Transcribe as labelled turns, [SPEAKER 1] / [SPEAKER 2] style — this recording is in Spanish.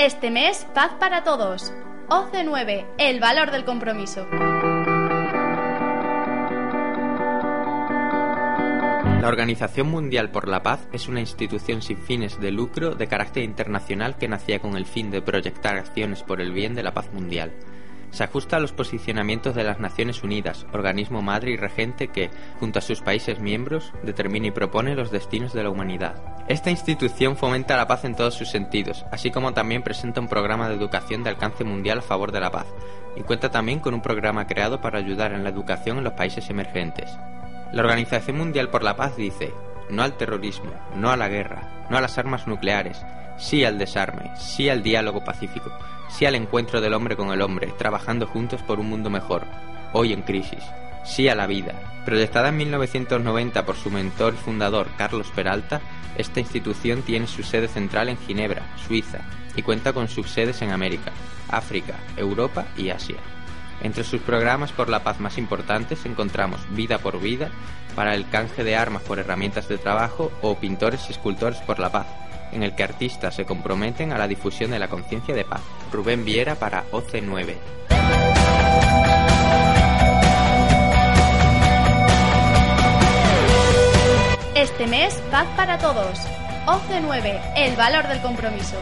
[SPEAKER 1] Este mes, paz para todos. OC9, el valor del compromiso.
[SPEAKER 2] La Organización Mundial por la Paz es una institución sin fines de lucro de carácter internacional que nacía con el fin de proyectar acciones por el bien de la paz mundial. Se ajusta a los posicionamientos de las Naciones Unidas, organismo madre y regente que, junto a sus países miembros, determina y propone los destinos de la humanidad. Esta institución fomenta la paz en todos sus sentidos, así como también presenta un programa de educación de alcance mundial a favor de la paz, y cuenta también con un programa creado para ayudar en la educación en los países emergentes. La Organización Mundial por la Paz dice, no al terrorismo, no a la guerra, no a las armas nucleares, sí al desarme, sí al diálogo pacífico, sí al encuentro del hombre con el hombre, trabajando juntos por un mundo mejor, hoy en crisis, sí a la vida. Proyectada en 1990 por su mentor y fundador Carlos Peralta, esta institución tiene su sede central en Ginebra, Suiza, y cuenta con subsedes en América, África, Europa y Asia. Entre sus programas por la paz más importantes encontramos Vida por Vida, para el canje de armas por herramientas de trabajo, o Pintores y Escultores por la Paz, en el que artistas se comprometen a la difusión de la conciencia de paz. Rubén Viera para OC9.
[SPEAKER 1] Este mes, paz para todos. OC9, el valor del compromiso.